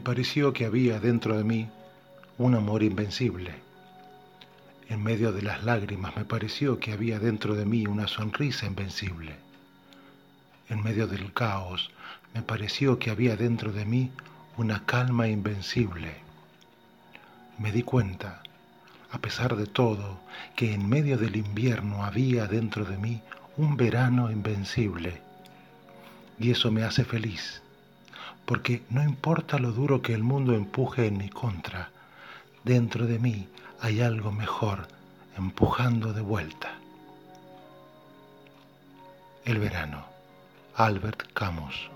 pareció que había dentro de mí un amor invencible. En medio de las lágrimas me pareció que había dentro de mí una sonrisa invencible. En medio del caos me pareció que había dentro de mí una calma invencible. Me di cuenta, a pesar de todo, que en medio del invierno había dentro de mí un verano invencible. Y eso me hace feliz, porque no importa lo duro que el mundo empuje en mi contra, dentro de mí hay algo mejor empujando de vuelta. El verano, Albert Camus.